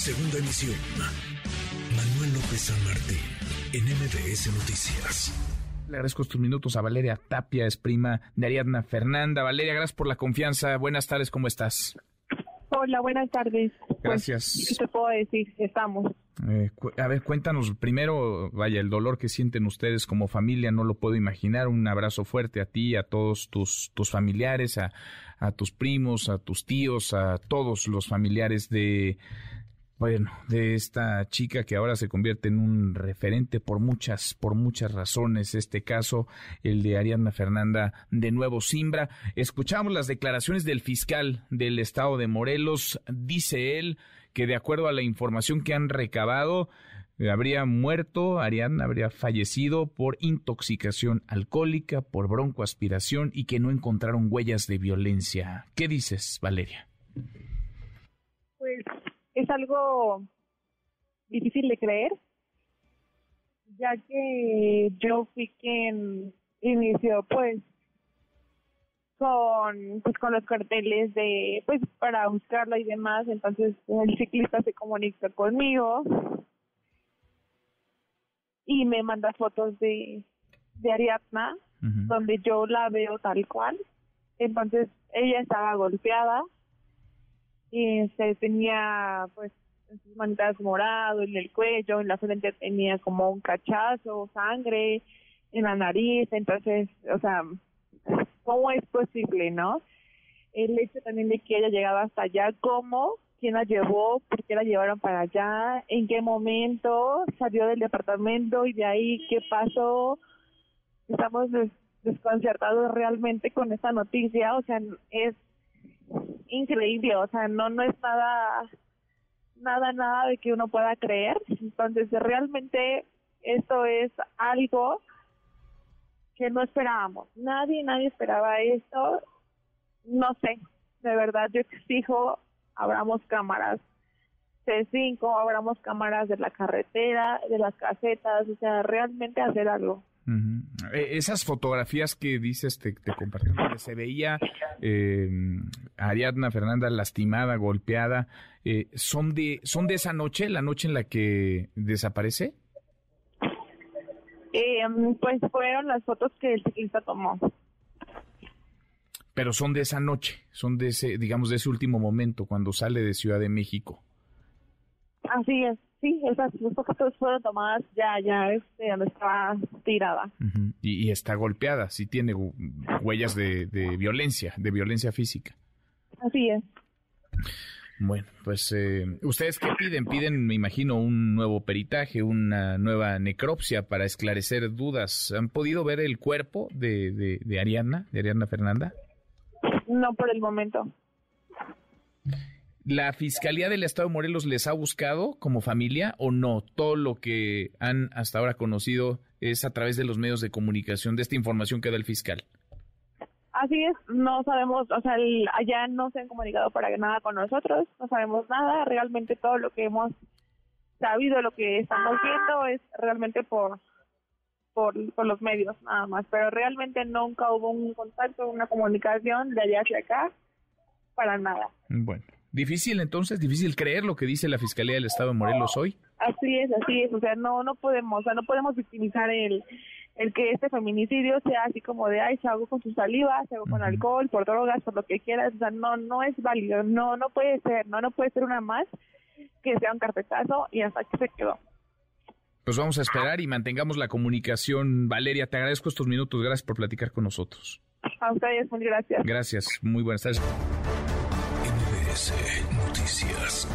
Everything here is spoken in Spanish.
Segunda emisión. Manuel López San Martín, en MBS Noticias. Le agradezco estos minutos a Valeria Tapia, es prima de Ariadna Fernanda. Valeria, gracias por la confianza. Buenas tardes, ¿cómo estás? Hola, buenas tardes. Pues, Gracias. ¿Qué te puedo decir? Estamos. Eh, a ver, cuéntanos primero, vaya, el dolor que sienten ustedes como familia, no lo puedo imaginar. Un abrazo fuerte a ti, a todos tus, tus familiares, a, a tus primos, a tus tíos, a todos los familiares de, bueno, de esta chica que ahora se convierte en un referente por muchas, por muchas razones. Este caso, el de Ariadna Fernanda de Nuevo Simbra. Escuchamos las declaraciones del fiscal del estado de Morelos. Dice él que de acuerdo a la información que han recabado, habría muerto, Ariadna habría fallecido por intoxicación alcohólica, por broncoaspiración y que no encontraron huellas de violencia. ¿Qué dices, Valeria? Es algo difícil de creer, ya que yo fui quien inició pues con pues con los carteles de pues para buscarla y demás. Entonces el ciclista se comunica conmigo y me manda fotos de de Ariadna donde yo la veo tal cual. Entonces ella estaba golpeada y se tenía pues en sus manitas morado, en el cuello, en la frente tenía como un cachazo, sangre, en la nariz, entonces, o sea, ¿cómo es posible, no? El hecho también de que ella llegaba hasta allá, ¿cómo? ¿Quién la llevó? ¿Por qué la llevaron para allá? ¿En qué momento salió del departamento y de ahí qué pasó? Estamos desconcertados realmente con esta noticia, o sea, es increíble, o sea, no no es nada nada nada de que uno pueda creer. Entonces, realmente esto es algo que no esperábamos. Nadie nadie esperaba esto. No sé, de verdad yo exijo abramos cámaras C5, abramos cámaras de la carretera, de las casetas, o sea, realmente hacer algo. E, esas fotografías que dices te, te compartieron, donde se veía eh, Ariadna Fernanda lastimada, golpeada, eh, ¿son, de, ¿son de esa noche, la noche en la que desaparece? Eh, pues fueron las fotos que el ciclista tomó. Pero son de esa noche, son de ese, digamos, de ese último momento, cuando sale de Ciudad de México. Así es. Sí, esas fotos fueron tomadas ya, ya, este, donde estaba tirada. y, está golpeada, sí tiene huellas de, violencia, de violencia física. Así es. Bueno, pues, eh, ¿ustedes qué piden? Piden, me imagino, un nuevo peritaje, una nueva necropsia para esclarecer dudas. ¿Han podido ver el cuerpo de, de, de Ariadna, de Ariadna Fernanda? No, por el momento. ¿La Fiscalía del Estado de Morelos les ha buscado como familia o no? Todo lo que han hasta ahora conocido es a través de los medios de comunicación, de esta información que da el fiscal. Así es, no sabemos, o sea, allá no se han comunicado para nada con nosotros, no sabemos nada, realmente todo lo que hemos sabido, lo que estamos viendo es realmente por, por, por los medios nada más, pero realmente nunca hubo un contacto, una comunicación de allá hacia acá, para nada. Bueno. Difícil entonces, difícil creer lo que dice la Fiscalía del Estado de Morelos hoy. Así es, así es, o sea, no no podemos, o sea, no podemos victimizar el el que este feminicidio sea así como de ay se hago con su saliva, se hago con alcohol, por drogas, por lo que quieras, o sea, no no es válido, no no puede ser, no no puede ser una más que sea un carpetazo y hasta que se quedó. Pues vamos a esperar y mantengamos la comunicación. Valeria, te agradezco estos minutos. Gracias por platicar con nosotros. A ustedes, muy gracias. Gracias, muy buenas tardes. Noticias.